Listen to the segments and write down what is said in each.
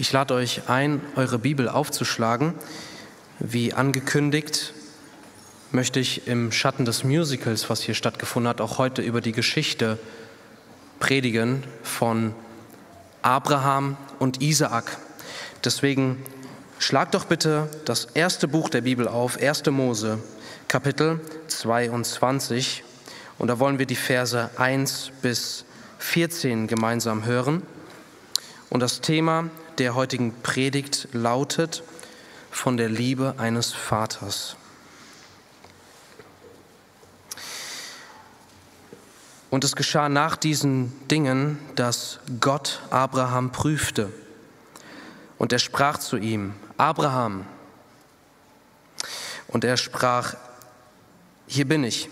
Ich lade euch ein, eure Bibel aufzuschlagen. Wie angekündigt, möchte ich im Schatten des Musicals, was hier stattgefunden hat, auch heute über die Geschichte predigen von Abraham und Isaak. Deswegen schlag doch bitte das erste Buch der Bibel auf, 1. Mose, Kapitel 22. Und da wollen wir die Verse 1 bis 14 gemeinsam hören. Und das Thema der heutigen Predigt lautet von der Liebe eines Vaters. Und es geschah nach diesen Dingen, dass Gott Abraham prüfte. Und er sprach zu ihm, Abraham. Und er sprach, hier bin ich.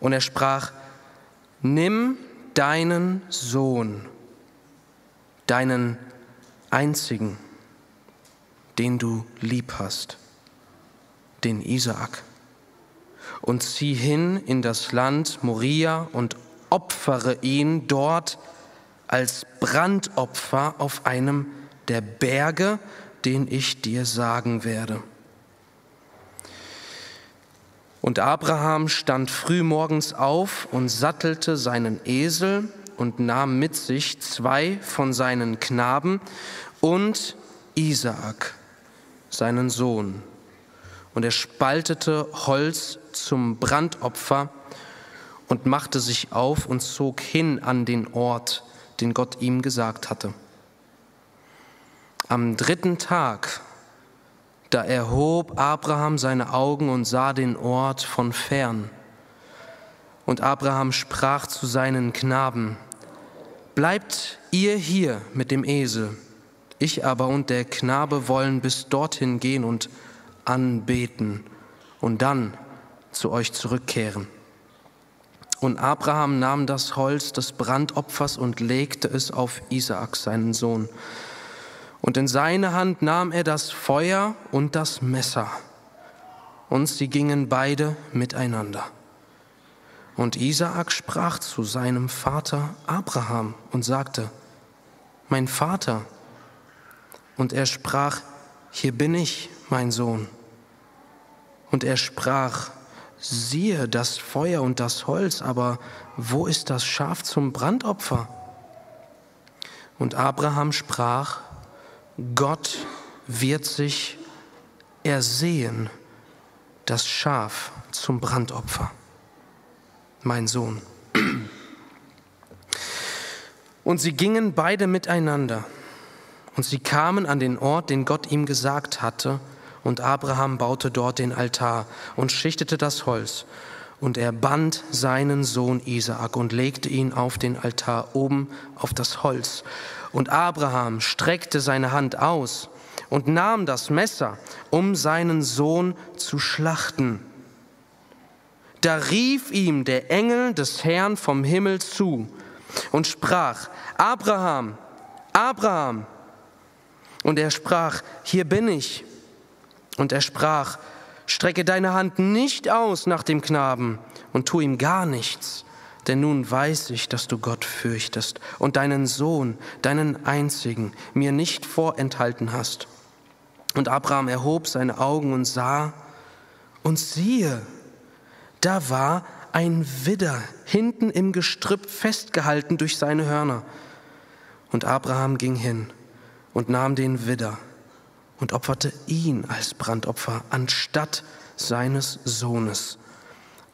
Und er sprach, nimm deinen Sohn, deinen einzigen, den du lieb hast, den Isaak, und zieh hin in das Land Moria und opfere ihn dort als Brandopfer auf einem der Berge, den ich dir sagen werde. Und Abraham stand frühmorgens auf und sattelte seinen Esel und nahm mit sich zwei von seinen Knaben und Isaak, seinen Sohn. Und er spaltete Holz zum Brandopfer und machte sich auf und zog hin an den Ort, den Gott ihm gesagt hatte. Am dritten Tag, da erhob Abraham seine Augen und sah den Ort von fern. Und Abraham sprach zu seinen Knaben, Bleibt ihr hier mit dem Esel, ich aber und der Knabe wollen bis dorthin gehen und anbeten und dann zu euch zurückkehren. Und Abraham nahm das Holz des Brandopfers und legte es auf Isaak, seinen Sohn. Und in seine Hand nahm er das Feuer und das Messer. Und sie gingen beide miteinander. Und Isaak sprach zu seinem Vater Abraham und sagte, mein Vater. Und er sprach, hier bin ich, mein Sohn. Und er sprach, siehe das Feuer und das Holz, aber wo ist das Schaf zum Brandopfer? Und Abraham sprach, Gott wird sich ersehen, das Schaf zum Brandopfer mein Sohn. Und sie gingen beide miteinander. Und sie kamen an den Ort, den Gott ihm gesagt hatte. Und Abraham baute dort den Altar und schichtete das Holz. Und er band seinen Sohn Isaak und legte ihn auf den Altar oben auf das Holz. Und Abraham streckte seine Hand aus und nahm das Messer, um seinen Sohn zu schlachten. Da rief ihm der Engel des Herrn vom Himmel zu und sprach, Abraham, Abraham. Und er sprach, hier bin ich. Und er sprach, strecke deine Hand nicht aus nach dem Knaben und tu ihm gar nichts, denn nun weiß ich, dass du Gott fürchtest und deinen Sohn, deinen einzigen, mir nicht vorenthalten hast. Und Abraham erhob seine Augen und sah, und siehe, da war ein Widder hinten im Gestrüpp festgehalten durch seine Hörner. Und Abraham ging hin und nahm den Widder und opferte ihn als Brandopfer anstatt seines Sohnes.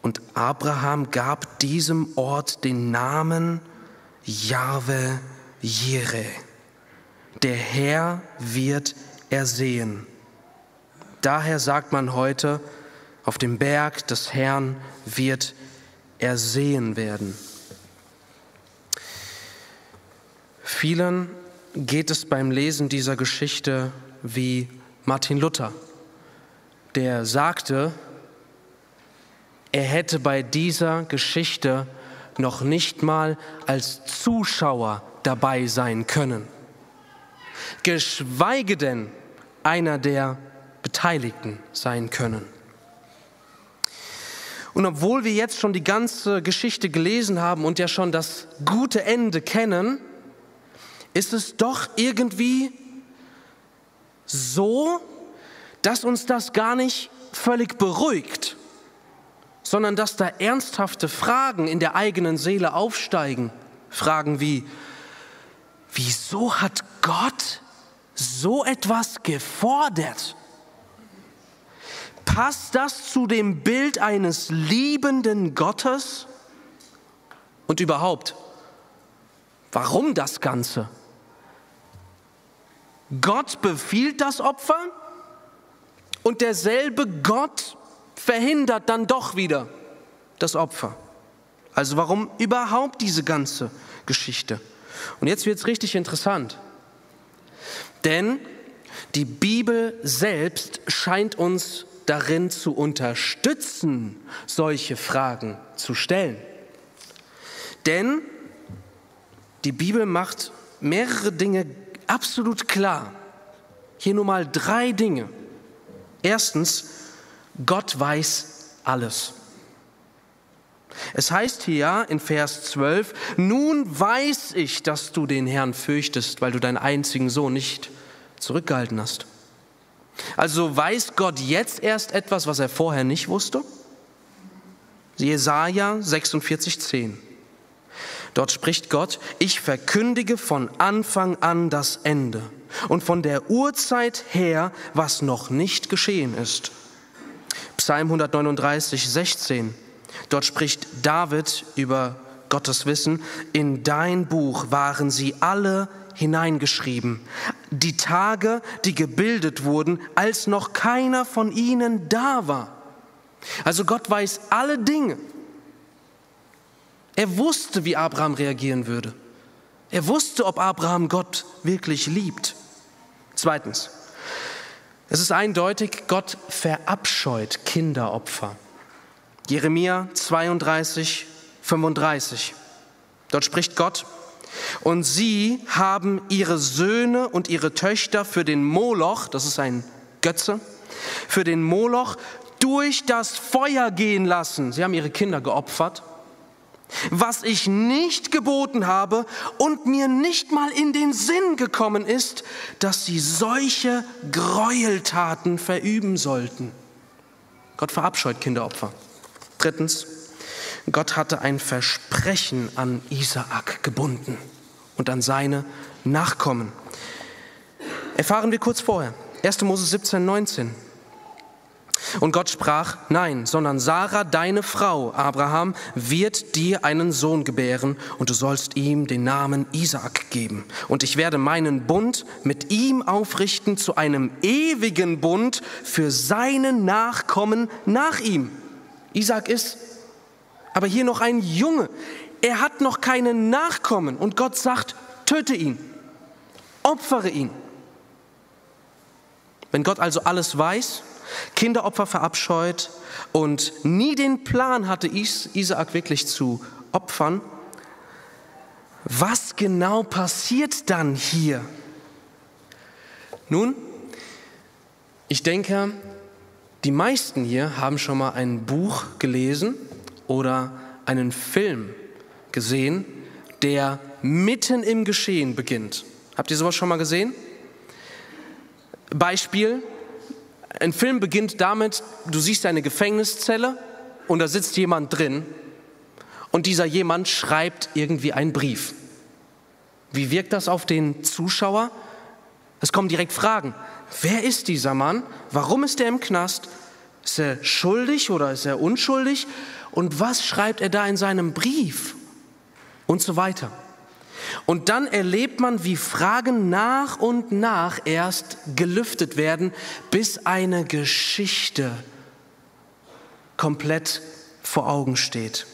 Und Abraham gab diesem Ort den Namen Jahwe Jireh. Der Herr wird ersehen. Daher sagt man heute, auf dem Berg des Herrn wird er sehen werden. Vielen geht es beim Lesen dieser Geschichte wie Martin Luther, der sagte, er hätte bei dieser Geschichte noch nicht mal als Zuschauer dabei sein können, geschweige denn einer der Beteiligten sein können. Und obwohl wir jetzt schon die ganze Geschichte gelesen haben und ja schon das gute Ende kennen, ist es doch irgendwie so, dass uns das gar nicht völlig beruhigt, sondern dass da ernsthafte Fragen in der eigenen Seele aufsteigen. Fragen wie, wieso hat Gott so etwas gefordert? Passt das zu dem Bild eines liebenden Gottes? Und überhaupt, warum das Ganze? Gott befiehlt das Opfer und derselbe Gott verhindert dann doch wieder das Opfer. Also warum überhaupt diese ganze Geschichte? Und jetzt wird es richtig interessant. Denn die Bibel selbst scheint uns darin zu unterstützen, solche Fragen zu stellen. Denn die Bibel macht mehrere Dinge absolut klar. Hier nur mal drei Dinge. Erstens, Gott weiß alles. Es heißt hier ja in Vers 12, nun weiß ich, dass du den Herrn fürchtest, weil du deinen einzigen Sohn nicht zurückgehalten hast. Also weiß Gott jetzt erst etwas, was er vorher nicht wusste? Jesaja 46,10. Dort spricht Gott, ich verkündige von Anfang an das Ende und von der Urzeit her, was noch nicht geschehen ist. Psalm 139, 16. Dort spricht David über Gottes Wissen, in dein Buch waren sie alle hineingeschrieben. Die Tage, die gebildet wurden, als noch keiner von ihnen da war. Also Gott weiß alle Dinge. Er wusste, wie Abraham reagieren würde. Er wusste, ob Abraham Gott wirklich liebt. Zweitens, es ist eindeutig, Gott verabscheut Kinderopfer. Jeremia 32, 35. Dort spricht Gott, und sie haben ihre Söhne und ihre Töchter für den Moloch, das ist ein Götze, für den Moloch durch das Feuer gehen lassen. Sie haben ihre Kinder geopfert. Was ich nicht geboten habe und mir nicht mal in den Sinn gekommen ist, dass sie solche Gräueltaten verüben sollten. Gott verabscheut Kinderopfer. Drittens, Gott hatte ein Versprechen an Isaak gebunden und an seine Nachkommen. Erfahren wir kurz vorher. 1. Mose 17, 19. Und Gott sprach, nein, sondern Sarah, deine Frau, Abraham, wird dir einen Sohn gebären und du sollst ihm den Namen Isaak geben. Und ich werde meinen Bund mit ihm aufrichten zu einem ewigen Bund für seine Nachkommen nach ihm. Isaak ist aber hier noch ein Junge. Er hat noch keine Nachkommen und Gott sagt, töte ihn, opfere ihn. Wenn Gott also alles weiß, Kinderopfer verabscheut und nie den Plan hatte, Isaak wirklich zu opfern, was genau passiert dann hier? Nun, ich denke, die meisten hier haben schon mal ein Buch gelesen oder einen Film gesehen, der mitten im Geschehen beginnt. Habt ihr sowas schon mal gesehen? Beispiel, ein Film beginnt damit, du siehst eine Gefängniszelle und da sitzt jemand drin und dieser jemand schreibt irgendwie einen Brief. Wie wirkt das auf den Zuschauer? Es kommen direkt Fragen. Wer ist dieser Mann? Warum ist er im Knast? Ist er schuldig oder ist er unschuldig? Und was schreibt er da in seinem Brief? Und so weiter. Und dann erlebt man, wie Fragen nach und nach erst gelüftet werden, bis eine Geschichte komplett vor Augen steht.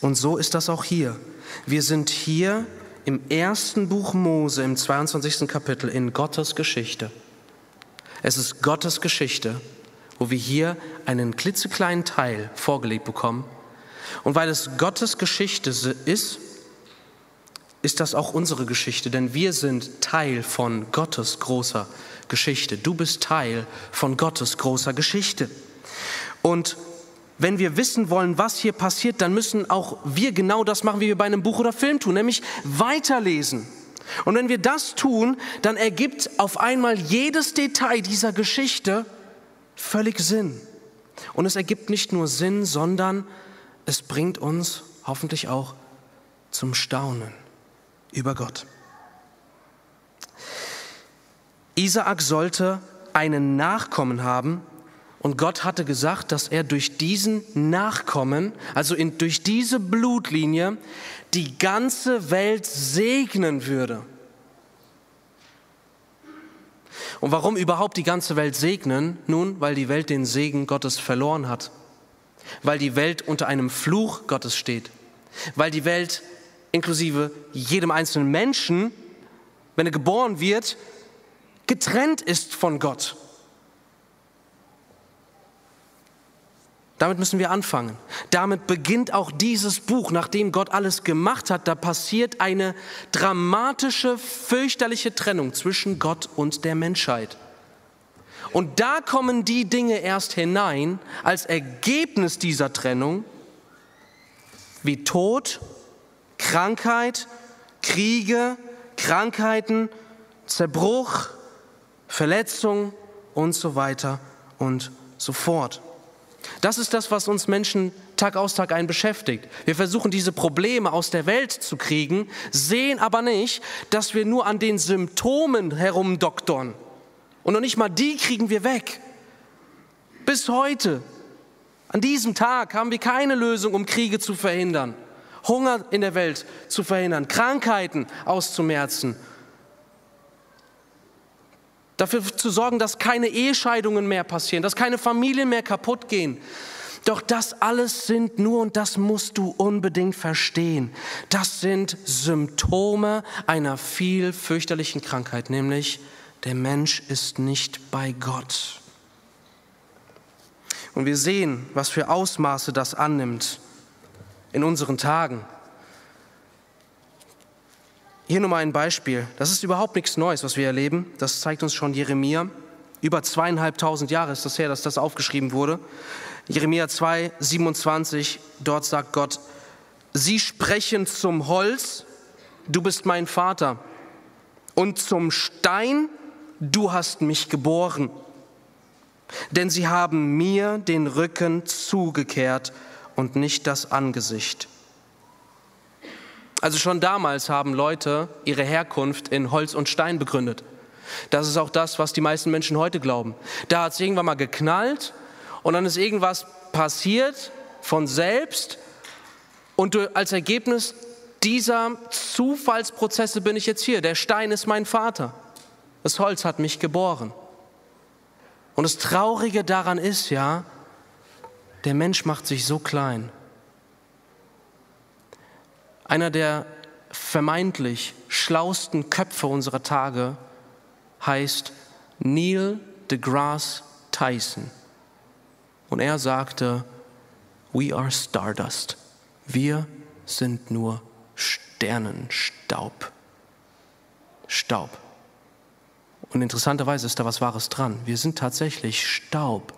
Und so ist das auch hier. Wir sind hier im ersten Buch Mose, im 22. Kapitel, in Gottes Geschichte. Es ist Gottes Geschichte, wo wir hier einen klitzekleinen Teil vorgelegt bekommen. Und weil es Gottes Geschichte ist, ist das auch unsere Geschichte, denn wir sind Teil von Gottes großer Geschichte. Du bist Teil von Gottes großer Geschichte. Und wenn wir wissen wollen, was hier passiert, dann müssen auch wir genau das machen, wie wir bei einem Buch oder Film tun, nämlich weiterlesen. Und wenn wir das tun, dann ergibt auf einmal jedes Detail dieser Geschichte völlig Sinn. Und es ergibt nicht nur Sinn, sondern es bringt uns hoffentlich auch zum Staunen über Gott. Isaak sollte einen Nachkommen haben und Gott hatte gesagt, dass er durch diesen Nachkommen, also in, durch diese Blutlinie, die ganze Welt segnen würde. Und warum überhaupt die ganze Welt segnen? Nun, weil die Welt den Segen Gottes verloren hat. Weil die Welt unter einem Fluch Gottes steht. Weil die Welt inklusive jedem einzelnen Menschen, wenn er geboren wird, getrennt ist von Gott. Damit müssen wir anfangen. Damit beginnt auch dieses Buch, nachdem Gott alles gemacht hat. Da passiert eine dramatische, fürchterliche Trennung zwischen Gott und der Menschheit. Und da kommen die Dinge erst hinein als Ergebnis dieser Trennung, wie Tod, Krankheit, Kriege, Krankheiten, Zerbruch, Verletzung und so weiter und so fort. Das ist das, was uns Menschen Tag aus Tag ein beschäftigt. Wir versuchen diese Probleme aus der Welt zu kriegen, sehen aber nicht, dass wir nur an den Symptomen herumdoktern. Und noch nicht mal die kriegen wir weg. Bis heute, an diesem Tag, haben wir keine Lösung, um Kriege zu verhindern, Hunger in der Welt zu verhindern, Krankheiten auszumerzen dafür zu sorgen, dass keine Ehescheidungen mehr passieren, dass keine Familien mehr kaputt gehen. Doch das alles sind nur, und das musst du unbedingt verstehen, das sind Symptome einer viel fürchterlichen Krankheit, nämlich der Mensch ist nicht bei Gott. Und wir sehen, was für Ausmaße das annimmt in unseren Tagen. Hier nur mal ein Beispiel. Das ist überhaupt nichts Neues, was wir erleben. Das zeigt uns schon Jeremia. Über zweieinhalbtausend Jahre ist das her, dass das aufgeschrieben wurde. Jeremia 2, 27, dort sagt Gott, Sie sprechen zum Holz, du bist mein Vater, und zum Stein, du hast mich geboren. Denn sie haben mir den Rücken zugekehrt und nicht das Angesicht. Also schon damals haben Leute ihre Herkunft in Holz und Stein begründet. Das ist auch das, was die meisten Menschen heute glauben. Da hat es irgendwann mal geknallt und dann ist irgendwas passiert von selbst und als Ergebnis dieser Zufallsprozesse bin ich jetzt hier. Der Stein ist mein Vater. Das Holz hat mich geboren. Und das Traurige daran ist ja, der Mensch macht sich so klein. Einer der vermeintlich schlausten Köpfe unserer Tage heißt Neil deGrasse Tyson. Und er sagte, We are Stardust. Wir sind nur Sternenstaub. Staub. Und interessanterweise ist da was Wahres dran. Wir sind tatsächlich Staub.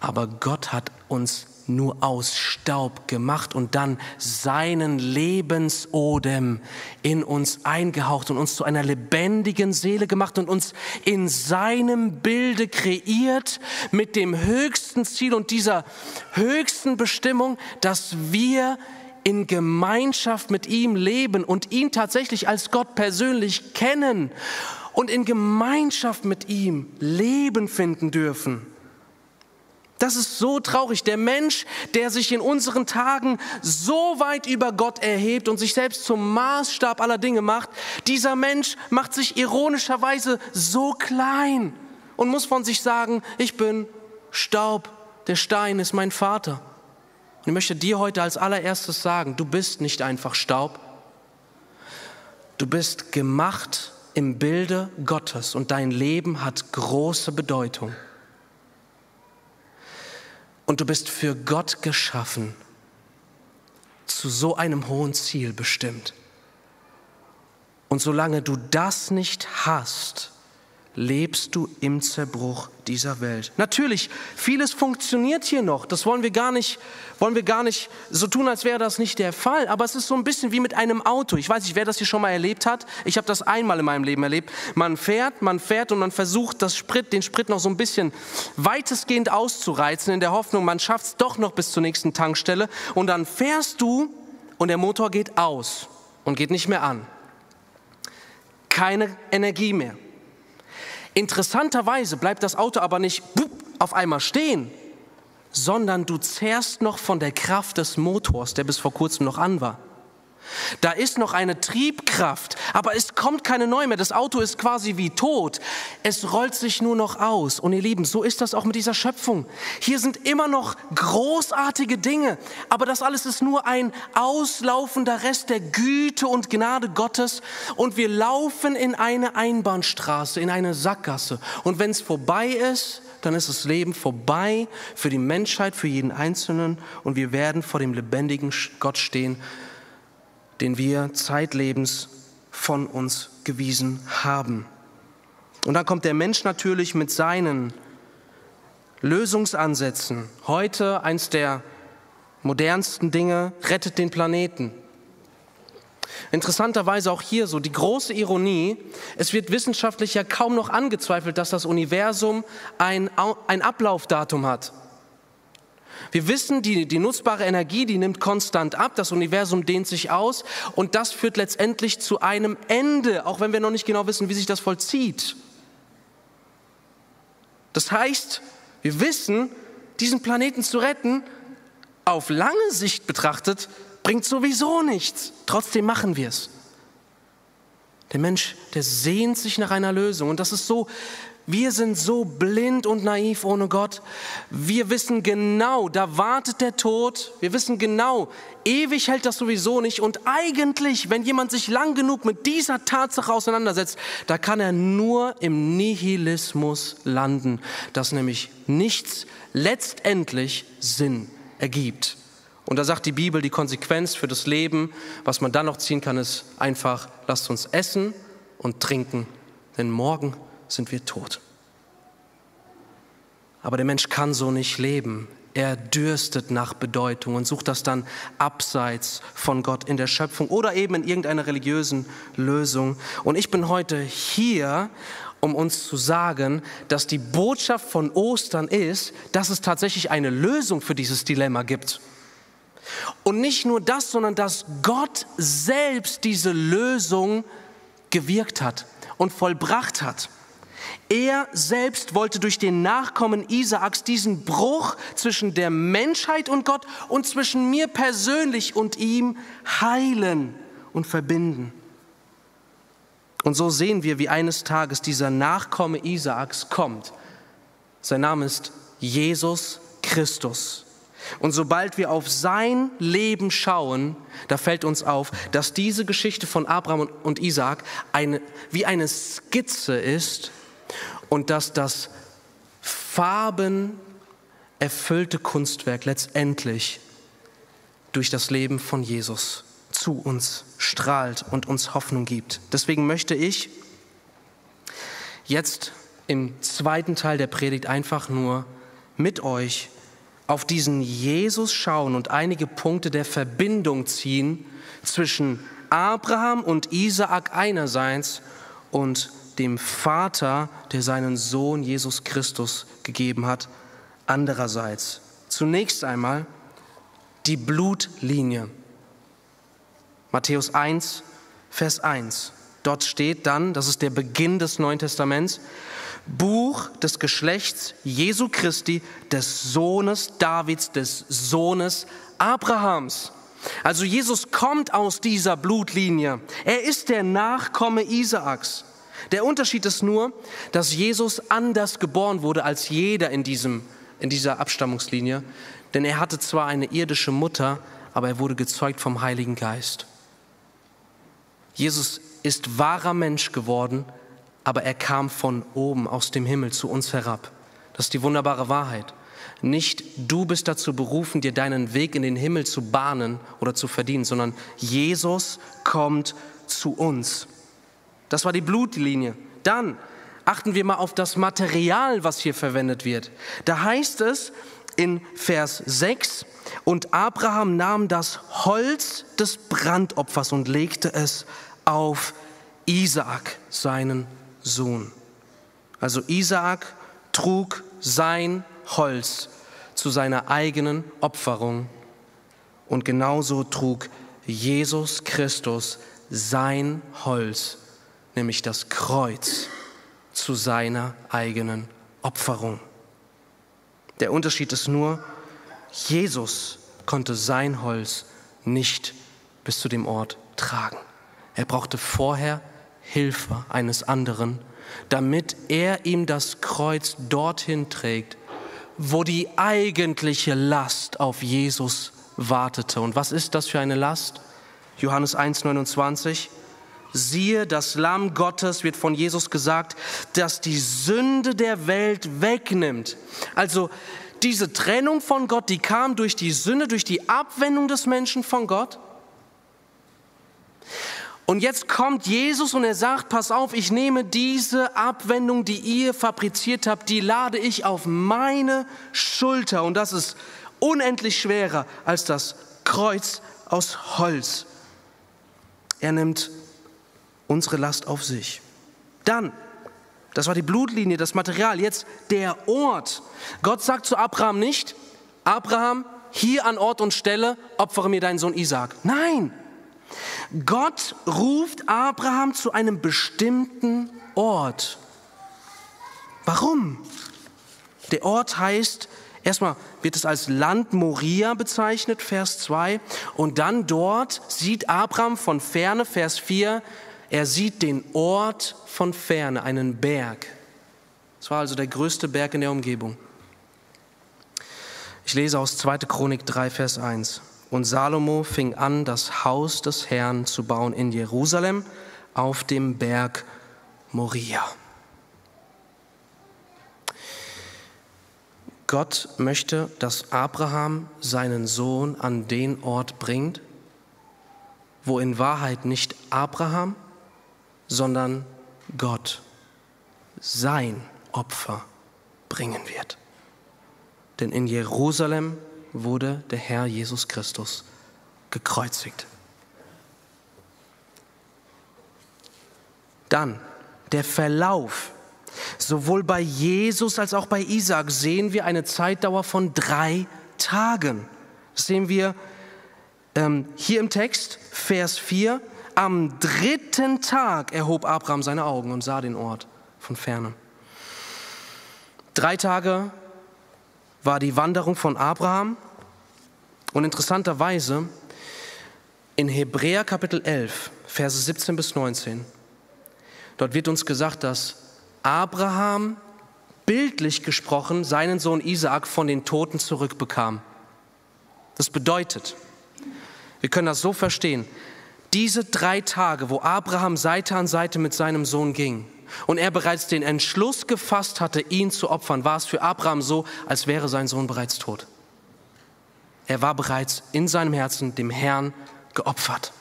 Aber Gott hat uns nur aus Staub gemacht und dann seinen Lebensodem in uns eingehaucht und uns zu einer lebendigen Seele gemacht und uns in seinem Bilde kreiert mit dem höchsten Ziel und dieser höchsten Bestimmung, dass wir in Gemeinschaft mit ihm leben und ihn tatsächlich als Gott persönlich kennen und in Gemeinschaft mit ihm Leben finden dürfen. Das ist so traurig. Der Mensch, der sich in unseren Tagen so weit über Gott erhebt und sich selbst zum Maßstab aller Dinge macht, dieser Mensch macht sich ironischerweise so klein und muss von sich sagen, ich bin Staub, der Stein ist mein Vater. Und ich möchte dir heute als allererstes sagen, du bist nicht einfach Staub. Du bist gemacht im Bilde Gottes und dein Leben hat große Bedeutung. Und du bist für Gott geschaffen, zu so einem hohen Ziel bestimmt. Und solange du das nicht hast, lebst du im Zerbruch dieser Welt. Natürlich, vieles funktioniert hier noch. Das wollen wir gar nicht, wollen wir gar nicht so tun, als wäre das nicht der Fall. Aber es ist so ein bisschen wie mit einem Auto. Ich weiß nicht, wer das hier schon mal erlebt hat. Ich habe das einmal in meinem Leben erlebt. Man fährt, man fährt und man versucht, das Sprit, den Sprit noch so ein bisschen weitestgehend auszureizen, in der Hoffnung, man schafft es doch noch bis zur nächsten Tankstelle. Und dann fährst du und der Motor geht aus und geht nicht mehr an. Keine Energie mehr. Interessanterweise bleibt das Auto aber nicht auf einmal stehen, sondern du zehrst noch von der Kraft des Motors, der bis vor kurzem noch an war. Da ist noch eine Triebkraft, aber es kommt keine neue mehr. Das Auto ist quasi wie tot. Es rollt sich nur noch aus. Und ihr Lieben, so ist das auch mit dieser Schöpfung. Hier sind immer noch großartige Dinge, aber das alles ist nur ein auslaufender Rest der Güte und Gnade Gottes. Und wir laufen in eine Einbahnstraße, in eine Sackgasse. Und wenn es vorbei ist, dann ist das Leben vorbei für die Menschheit, für jeden Einzelnen. Und wir werden vor dem lebendigen Gott stehen den wir zeitlebens von uns gewiesen haben. Und dann kommt der Mensch natürlich mit seinen Lösungsansätzen. Heute eins der modernsten Dinge, rettet den Planeten. Interessanterweise auch hier so die große Ironie, es wird wissenschaftlich ja kaum noch angezweifelt, dass das Universum ein, ein Ablaufdatum hat. Wir wissen, die, die nutzbare Energie, die nimmt konstant ab, das Universum dehnt sich aus und das führt letztendlich zu einem Ende, auch wenn wir noch nicht genau wissen, wie sich das vollzieht. Das heißt, wir wissen, diesen Planeten zu retten, auf lange Sicht betrachtet, bringt sowieso nichts. Trotzdem machen wir es. Der Mensch, der sehnt sich nach einer Lösung. Und das ist so wir sind so blind und naiv ohne Gott. Wir wissen genau, da wartet der Tod. Wir wissen genau, ewig hält das sowieso nicht. Und eigentlich, wenn jemand sich lang genug mit dieser Tatsache auseinandersetzt, da kann er nur im Nihilismus landen, dass nämlich nichts letztendlich Sinn ergibt. Und da sagt die Bibel, die Konsequenz für das Leben, was man dann noch ziehen kann, ist einfach, lasst uns essen und trinken, denn morgen sind wir tot. Aber der Mensch kann so nicht leben. Er dürstet nach Bedeutung und sucht das dann abseits von Gott in der Schöpfung oder eben in irgendeiner religiösen Lösung. Und ich bin heute hier, um uns zu sagen, dass die Botschaft von Ostern ist, dass es tatsächlich eine Lösung für dieses Dilemma gibt. Und nicht nur das, sondern dass Gott selbst diese Lösung gewirkt hat und vollbracht hat. Er selbst wollte durch den Nachkommen Isaaks diesen Bruch zwischen der Menschheit und Gott und zwischen mir persönlich und ihm heilen und verbinden. Und so sehen wir, wie eines Tages dieser Nachkomme Isaaks kommt. Sein Name ist Jesus Christus. Und sobald wir auf sein Leben schauen, da fällt uns auf, dass diese Geschichte von Abraham und Isaak eine, wie eine Skizze ist und dass das farbenerfüllte Kunstwerk letztendlich durch das Leben von Jesus zu uns strahlt und uns Hoffnung gibt. Deswegen möchte ich jetzt im zweiten Teil der Predigt einfach nur mit euch auf diesen Jesus schauen und einige Punkte der Verbindung ziehen zwischen Abraham und Isaak einerseits und dem Vater, der seinen Sohn Jesus Christus gegeben hat, andererseits. Zunächst einmal die Blutlinie. Matthäus 1, Vers 1. Dort steht dann, das ist der Beginn des Neuen Testaments, Buch des Geschlechts Jesu Christi, des Sohnes Davids, des Sohnes Abrahams. Also Jesus kommt aus dieser Blutlinie. Er ist der Nachkomme Isaaks. Der Unterschied ist nur, dass Jesus anders geboren wurde als jeder in, diesem, in dieser Abstammungslinie. Denn er hatte zwar eine irdische Mutter, aber er wurde gezeugt vom Heiligen Geist. Jesus ist wahrer Mensch geworden, aber er kam von oben aus dem Himmel zu uns herab. Das ist die wunderbare Wahrheit. Nicht du bist dazu berufen, dir deinen Weg in den Himmel zu bahnen oder zu verdienen, sondern Jesus kommt zu uns. Das war die Blutlinie. Dann achten wir mal auf das Material, was hier verwendet wird. Da heißt es in Vers 6, und Abraham nahm das Holz des Brandopfers und legte es auf Isaak, seinen Sohn. Also Isaak trug sein Holz zu seiner eigenen Opferung. Und genauso trug Jesus Christus sein Holz, nämlich das Kreuz, zu seiner eigenen Opferung. Der Unterschied ist nur, Jesus konnte sein Holz nicht bis zu dem Ort tragen. Er brauchte vorher Hilfe eines anderen, damit er ihm das Kreuz dorthin trägt, wo die eigentliche Last auf Jesus wartete. Und was ist das für eine Last? Johannes 1,29. Siehe, das Lamm Gottes wird von Jesus gesagt, das die Sünde der Welt wegnimmt. Also diese Trennung von Gott, die kam durch die Sünde, durch die Abwendung des Menschen von Gott. Und jetzt kommt Jesus und er sagt, pass auf, ich nehme diese Abwendung, die ihr fabriziert habt, die lade ich auf meine Schulter. Und das ist unendlich schwerer als das Kreuz aus Holz. Er nimmt unsere Last auf sich. Dann, das war die Blutlinie, das Material, jetzt der Ort. Gott sagt zu Abraham nicht, Abraham, hier an Ort und Stelle opfere mir deinen Sohn Isaac. Nein, Gott ruft Abraham zu einem bestimmten Ort. Warum? Der Ort heißt, erstmal wird es als Land Moria bezeichnet, Vers 2, und dann dort sieht Abraham von ferne, Vers 4, er sieht den Ort von ferne, einen Berg. Es war also der größte Berg in der Umgebung. Ich lese aus 2. Chronik 3, Vers 1. Und Salomo fing an, das Haus des Herrn zu bauen in Jerusalem auf dem Berg Moria. Gott möchte, dass Abraham seinen Sohn an den Ort bringt, wo in Wahrheit nicht Abraham, sondern Gott sein Opfer bringen wird. Denn in Jerusalem wurde der Herr Jesus Christus gekreuzigt. Dann der Verlauf. Sowohl bei Jesus als auch bei Isaac sehen wir eine Zeitdauer von drei Tagen. Das sehen wir ähm, hier im Text, Vers 4. Am dritten Tag erhob Abraham seine Augen und sah den Ort von ferne. Drei Tage war die Wanderung von Abraham. Und interessanterweise in Hebräer Kapitel 11, Verse 17 bis 19, dort wird uns gesagt, dass Abraham bildlich gesprochen seinen Sohn Isaak von den Toten zurückbekam. Das bedeutet, wir können das so verstehen, diese drei Tage, wo Abraham Seite an Seite mit seinem Sohn ging, und er bereits den Entschluss gefasst hatte, ihn zu opfern, war es für Abraham so, als wäre sein Sohn bereits tot. Er war bereits in seinem Herzen dem Herrn geopfert.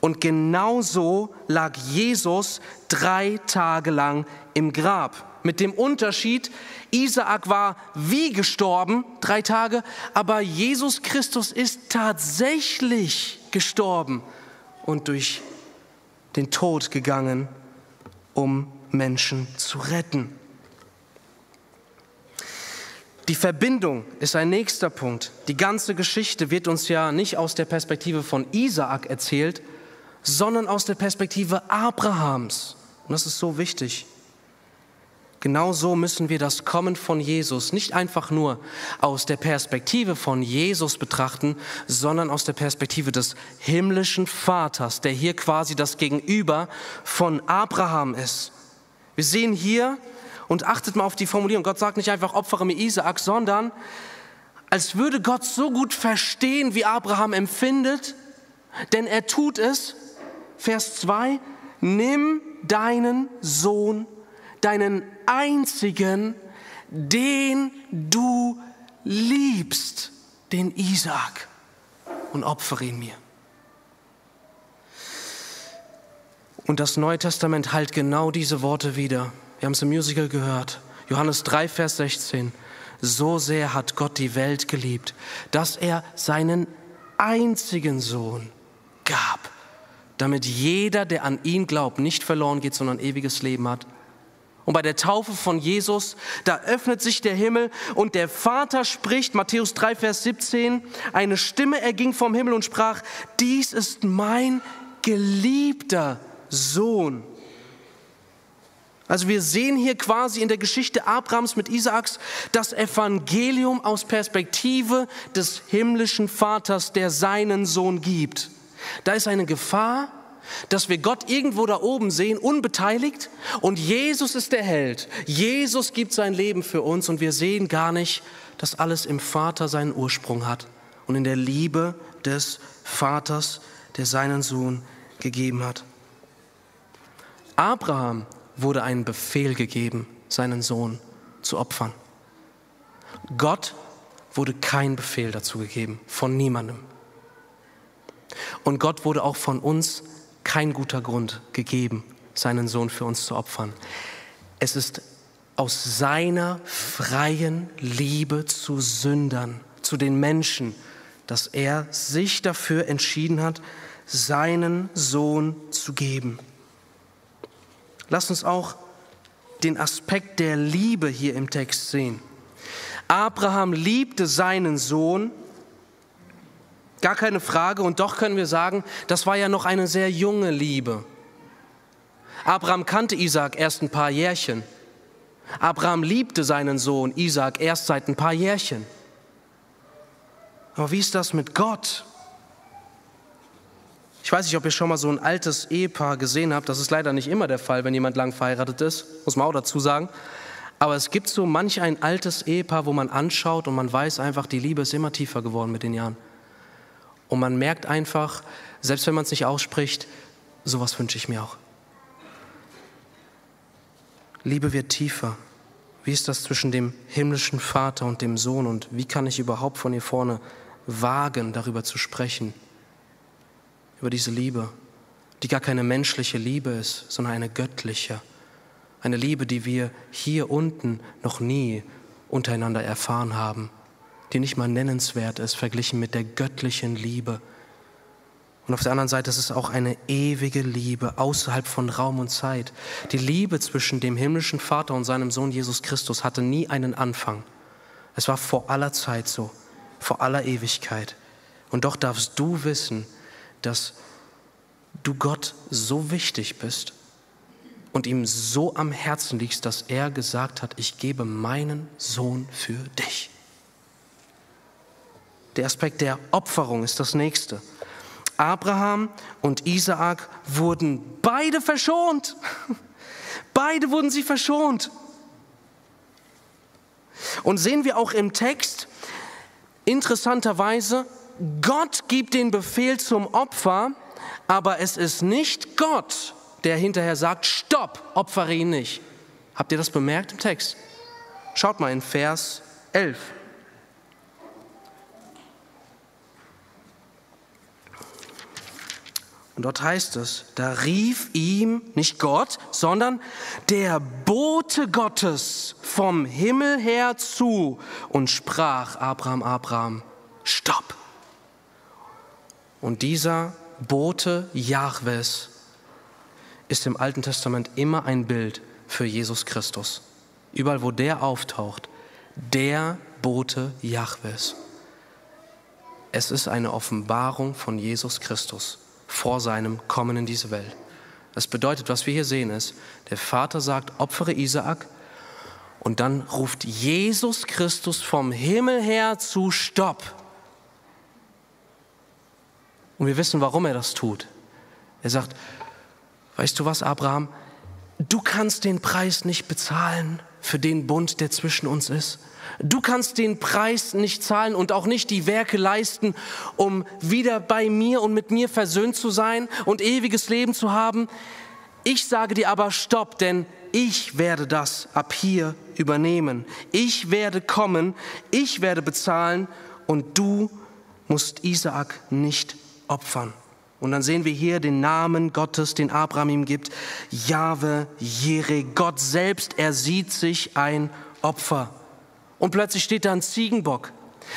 Und genauso lag Jesus drei Tage lang im Grab. Mit dem Unterschied, Isaak war wie gestorben, drei Tage, aber Jesus Christus ist tatsächlich gestorben und durch den Tod gegangen um Menschen zu retten. Die Verbindung ist ein nächster Punkt. Die ganze Geschichte wird uns ja nicht aus der Perspektive von Isaak erzählt, sondern aus der Perspektive Abrahams. Und das ist so wichtig. Genauso müssen wir das Kommen von Jesus nicht einfach nur aus der Perspektive von Jesus betrachten, sondern aus der Perspektive des himmlischen Vaters, der hier quasi das Gegenüber von Abraham ist. Wir sehen hier, und achtet mal auf die Formulierung, Gott sagt nicht einfach, opfere mir Isaak, sondern als würde Gott so gut verstehen, wie Abraham empfindet, denn er tut es, Vers 2, nimm deinen Sohn deinen einzigen, den du liebst, den Isaak, und opfere ihn mir. Und das Neue Testament halt genau diese Worte wieder. Wir haben es im Musical gehört. Johannes 3, Vers 16. So sehr hat Gott die Welt geliebt, dass er seinen einzigen Sohn gab, damit jeder, der an ihn glaubt, nicht verloren geht, sondern ewiges Leben hat. Und bei der Taufe von Jesus, da öffnet sich der Himmel und der Vater spricht, Matthäus 3, Vers 17, eine Stimme erging vom Himmel und sprach, dies ist mein geliebter Sohn. Also wir sehen hier quasi in der Geschichte Abrahams mit Isaaks das Evangelium aus Perspektive des himmlischen Vaters, der seinen Sohn gibt. Da ist eine Gefahr, dass wir Gott irgendwo da oben sehen, unbeteiligt und Jesus ist der Held. Jesus gibt sein Leben für uns und wir sehen gar nicht, dass alles im Vater seinen Ursprung hat und in der Liebe des Vaters, der seinen Sohn gegeben hat. Abraham wurde ein Befehl gegeben, seinen Sohn zu opfern. Gott wurde kein Befehl dazu gegeben, von niemandem. Und Gott wurde auch von uns kein guter Grund gegeben, seinen Sohn für uns zu opfern. Es ist aus seiner freien Liebe zu Sündern, zu den Menschen, dass er sich dafür entschieden hat, seinen Sohn zu geben. Lass uns auch den Aspekt der Liebe hier im Text sehen. Abraham liebte seinen Sohn, gar keine Frage, und doch können wir sagen, das war ja noch eine sehr junge Liebe. Abraham kannte Isaac erst ein paar Jährchen. Abraham liebte seinen Sohn Isaac erst seit ein paar Jährchen. Aber wie ist das mit Gott? Ich weiß nicht, ob ihr schon mal so ein altes Ehepaar gesehen habt. Das ist leider nicht immer der Fall, wenn jemand lang verheiratet ist, muss man auch dazu sagen. Aber es gibt so manch ein altes Ehepaar, wo man anschaut und man weiß einfach, die Liebe ist immer tiefer geworden mit den Jahren. Und man merkt einfach, selbst wenn man es nicht ausspricht, sowas wünsche ich mir auch. Liebe wird tiefer. Wie ist das zwischen dem himmlischen Vater und dem Sohn und wie kann ich überhaupt von hier vorne wagen, darüber zu sprechen? über diese Liebe, die gar keine menschliche Liebe ist, sondern eine göttliche. Eine Liebe, die wir hier unten noch nie untereinander erfahren haben, die nicht mal nennenswert ist, verglichen mit der göttlichen Liebe. Und auf der anderen Seite ist es auch eine ewige Liebe außerhalb von Raum und Zeit. Die Liebe zwischen dem himmlischen Vater und seinem Sohn Jesus Christus hatte nie einen Anfang. Es war vor aller Zeit so, vor aller Ewigkeit. Und doch darfst du wissen, dass du Gott so wichtig bist und ihm so am Herzen liegst, dass er gesagt hat, ich gebe meinen Sohn für dich. Der Aspekt der Opferung ist das nächste. Abraham und Isaak wurden beide verschont. Beide wurden sie verschont. Und sehen wir auch im Text, interessanterweise, Gott gibt den Befehl zum Opfer, aber es ist nicht Gott, der hinterher sagt, stopp, opfere ihn nicht. Habt ihr das bemerkt im Text? Schaut mal in Vers 11. Und dort heißt es, da rief ihm nicht Gott, sondern der Bote Gottes vom Himmel her zu und sprach, Abraham, Abraham, stopp. Und dieser Bote Jahwes ist im Alten Testament immer ein Bild für Jesus Christus. Überall, wo der auftaucht, der Bote Jahwes. Es ist eine Offenbarung von Jesus Christus vor seinem Kommen in diese Welt. Das bedeutet, was wir hier sehen ist, der Vater sagt, opfere Isaak und dann ruft Jesus Christus vom Himmel her zu Stopp. Und wir wissen, warum er das tut. Er sagt, weißt du was, Abraham, du kannst den Preis nicht bezahlen für den Bund, der zwischen uns ist. Du kannst den Preis nicht zahlen und auch nicht die Werke leisten, um wieder bei mir und mit mir versöhnt zu sein und ewiges Leben zu haben. Ich sage dir aber Stopp, denn ich werde das ab hier übernehmen. Ich werde kommen, ich werde bezahlen und du musst Isaak nicht opfern. Und dann sehen wir hier den Namen Gottes, den Abraham ihm gibt. Jahwe Jere. Gott selbst, er sieht sich ein Opfer. Und plötzlich steht da ein Ziegenbock.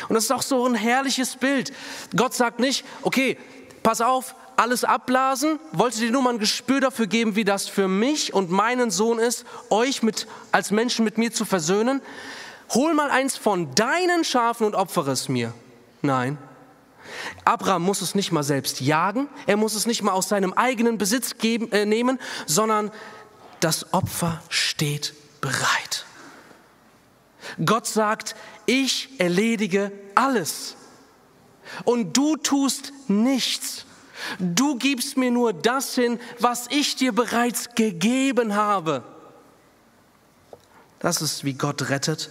Und das ist auch so ein herrliches Bild. Gott sagt nicht, okay, pass auf, alles abblasen, wollte dir nur mal ein Gespür dafür geben, wie das für mich und meinen Sohn ist, euch mit, als Menschen mit mir zu versöhnen. Hol mal eins von deinen Schafen und opfere es mir. Nein, Abraham muss es nicht mal selbst jagen, er muss es nicht mal aus seinem eigenen Besitz geben, äh, nehmen, sondern das Opfer steht bereit. Gott sagt, ich erledige alles und du tust nichts. Du gibst mir nur das hin, was ich dir bereits gegeben habe. Das ist, wie Gott rettet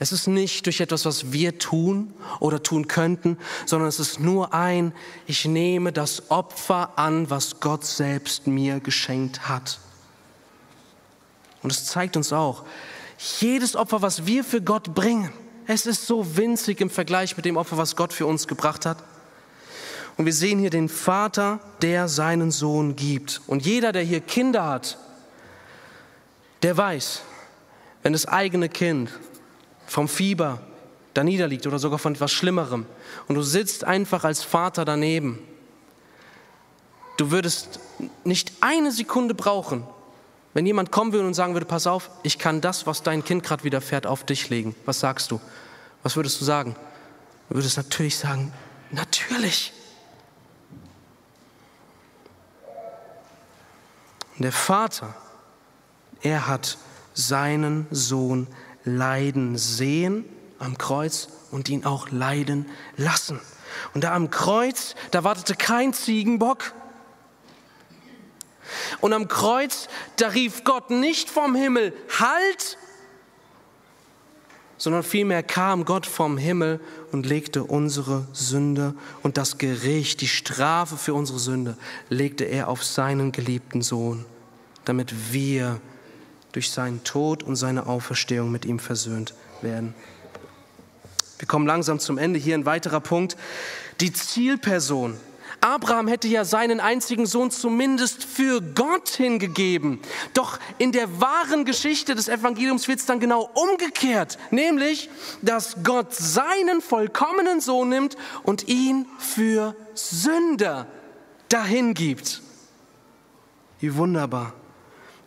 es ist nicht durch etwas, was wir tun oder tun könnten, sondern es ist nur ein, ich nehme das Opfer an, was Gott selbst mir geschenkt hat. Und es zeigt uns auch, jedes Opfer, was wir für Gott bringen, es ist so winzig im Vergleich mit dem Opfer, was Gott für uns gebracht hat. Und wir sehen hier den Vater, der seinen Sohn gibt. Und jeder, der hier Kinder hat, der weiß, wenn das eigene Kind vom Fieber da niederliegt oder sogar von etwas Schlimmerem und du sitzt einfach als Vater daneben, du würdest nicht eine Sekunde brauchen, wenn jemand kommen würde und sagen würde, pass auf, ich kann das, was dein Kind gerade widerfährt, auf dich legen. Was sagst du? Was würdest du sagen? Du würdest natürlich sagen, natürlich. Der Vater, er hat seinen Sohn leiden sehen am Kreuz und ihn auch leiden lassen. Und da am Kreuz, da wartete kein Ziegenbock. Und am Kreuz, da rief Gott nicht vom Himmel, halt, sondern vielmehr kam Gott vom Himmel und legte unsere Sünde und das Gericht, die Strafe für unsere Sünde, legte er auf seinen geliebten Sohn, damit wir durch seinen Tod und seine Auferstehung mit ihm versöhnt werden. Wir kommen langsam zum Ende. Hier ein weiterer Punkt. Die Zielperson. Abraham hätte ja seinen einzigen Sohn zumindest für Gott hingegeben. Doch in der wahren Geschichte des Evangeliums wird es dann genau umgekehrt, nämlich, dass Gott seinen vollkommenen Sohn nimmt und ihn für Sünder dahin gibt. Wie wunderbar.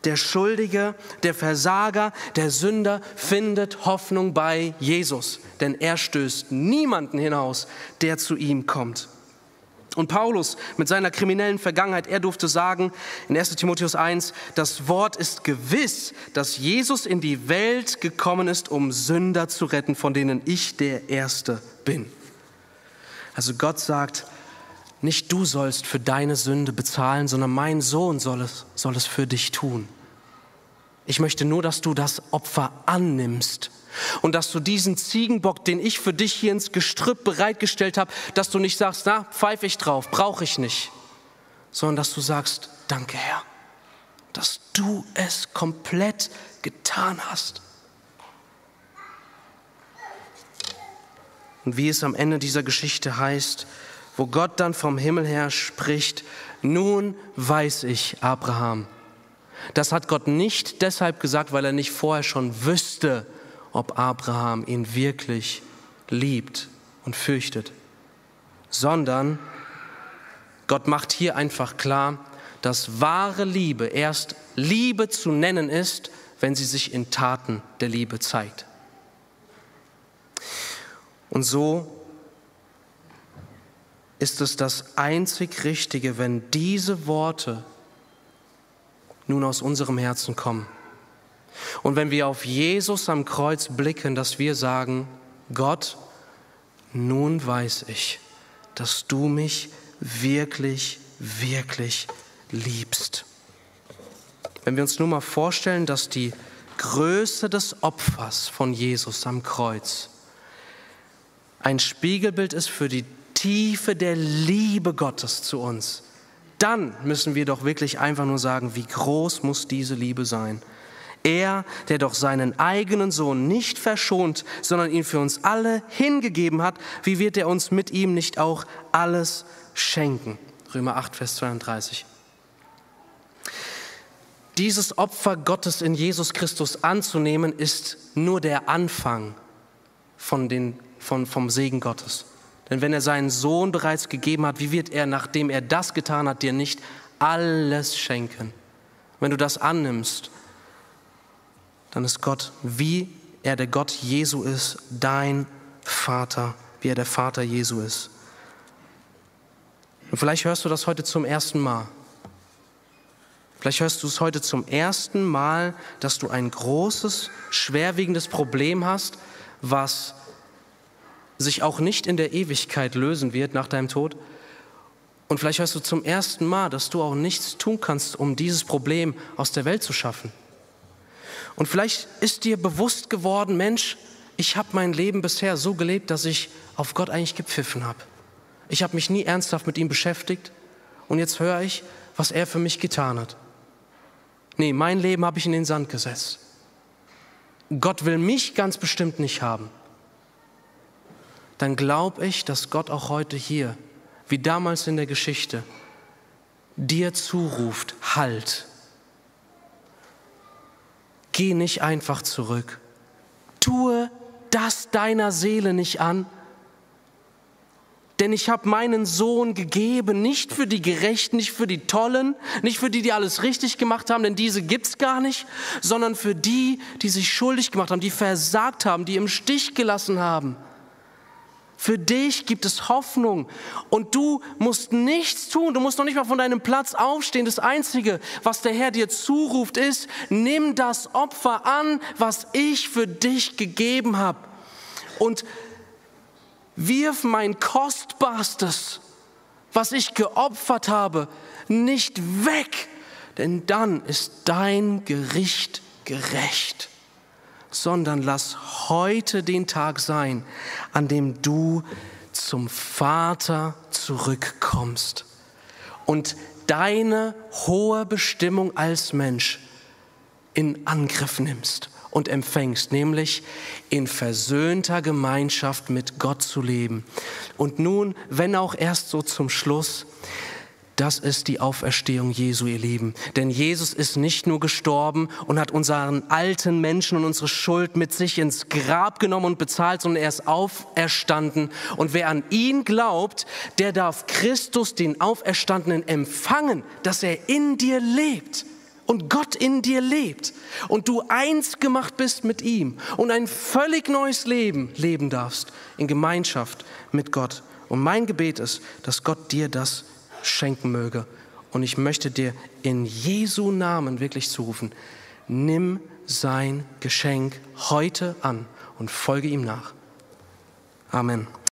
Der Schuldige, der Versager, der Sünder findet Hoffnung bei Jesus, denn er stößt niemanden hinaus, der zu ihm kommt. Und Paulus mit seiner kriminellen Vergangenheit, er durfte sagen in 1 Timotheus 1, das Wort ist gewiss, dass Jesus in die Welt gekommen ist, um Sünder zu retten, von denen ich der Erste bin. Also Gott sagt, nicht du sollst für deine Sünde bezahlen, sondern mein Sohn soll es, soll es für dich tun. Ich möchte nur, dass du das Opfer annimmst und dass du diesen Ziegenbock, den ich für dich hier ins Gestrüpp bereitgestellt habe, dass du nicht sagst, na, pfeife ich drauf, brauche ich nicht, sondern dass du sagst, danke Herr, dass du es komplett getan hast. Und wie es am Ende dieser Geschichte heißt, wo Gott dann vom Himmel her spricht, nun weiß ich, Abraham. Das hat Gott nicht deshalb gesagt, weil er nicht vorher schon wüsste, ob Abraham ihn wirklich liebt und fürchtet, sondern Gott macht hier einfach klar, dass wahre Liebe erst Liebe zu nennen ist, wenn sie sich in Taten der Liebe zeigt. Und so ist es das einzig Richtige, wenn diese Worte nun aus unserem Herzen kommen. Und wenn wir auf Jesus am Kreuz blicken, dass wir sagen, Gott, nun weiß ich, dass du mich wirklich, wirklich liebst. Wenn wir uns nur mal vorstellen, dass die Größe des Opfers von Jesus am Kreuz ein Spiegelbild ist für die Tiefe der Liebe Gottes zu uns, dann müssen wir doch wirklich einfach nur sagen, wie groß muss diese Liebe sein. Er, der doch seinen eigenen Sohn nicht verschont, sondern ihn für uns alle hingegeben hat, wie wird er uns mit ihm nicht auch alles schenken? Römer 8, Vers 32. Dieses Opfer Gottes in Jesus Christus anzunehmen, ist nur der Anfang von den, von, vom Segen Gottes. Denn wenn er seinen Sohn bereits gegeben hat, wie wird er, nachdem er das getan hat, dir nicht alles schenken? Wenn du das annimmst, dann ist Gott, wie er der Gott Jesu ist, dein Vater, wie er der Vater Jesu ist. Und vielleicht hörst du das heute zum ersten Mal. Vielleicht hörst du es heute zum ersten Mal, dass du ein großes, schwerwiegendes Problem hast, was sich auch nicht in der Ewigkeit lösen wird nach deinem Tod. Und vielleicht hörst du zum ersten Mal, dass du auch nichts tun kannst, um dieses Problem aus der Welt zu schaffen. Und vielleicht ist dir bewusst geworden, Mensch, ich habe mein Leben bisher so gelebt, dass ich auf Gott eigentlich gepfiffen habe. Ich habe mich nie ernsthaft mit ihm beschäftigt und jetzt höre ich, was er für mich getan hat. Nee, mein Leben habe ich in den Sand gesetzt. Gott will mich ganz bestimmt nicht haben. Dann glaube ich, dass Gott auch heute hier, wie damals in der Geschichte, dir zuruft, halt. Geh nicht einfach zurück. Tue das deiner Seele nicht an, denn ich habe meinen Sohn gegeben, nicht für die Gerechten, nicht für die Tollen, nicht für die, die alles richtig gemacht haben, denn diese gibt's gar nicht, sondern für die, die sich schuldig gemacht haben, die versagt haben, die im Stich gelassen haben. Für dich gibt es Hoffnung und du musst nichts tun, du musst noch nicht mal von deinem Platz aufstehen. Das Einzige, was der Herr dir zuruft, ist, nimm das Opfer an, was ich für dich gegeben habe. Und wirf mein Kostbarstes, was ich geopfert habe, nicht weg, denn dann ist dein Gericht gerecht, sondern lass heute den Tag sein, an dem du zum Vater zurückkommst und deine hohe Bestimmung als Mensch in Angriff nimmst und empfängst, nämlich in versöhnter Gemeinschaft mit Gott zu leben. Und nun, wenn auch erst so zum Schluss, das ist die Auferstehung Jesu, ihr Lieben. Denn Jesus ist nicht nur gestorben und hat unseren alten Menschen und unsere Schuld mit sich ins Grab genommen und bezahlt, sondern er ist auferstanden. Und wer an ihn glaubt, der darf Christus, den Auferstandenen, empfangen, dass er in dir lebt und Gott in dir lebt und du eins gemacht bist mit ihm und ein völlig neues Leben leben darfst in Gemeinschaft mit Gott. Und mein Gebet ist, dass Gott dir das schenken möge. Und ich möchte dir in Jesu Namen wirklich zurufen, nimm sein Geschenk heute an und folge ihm nach. Amen.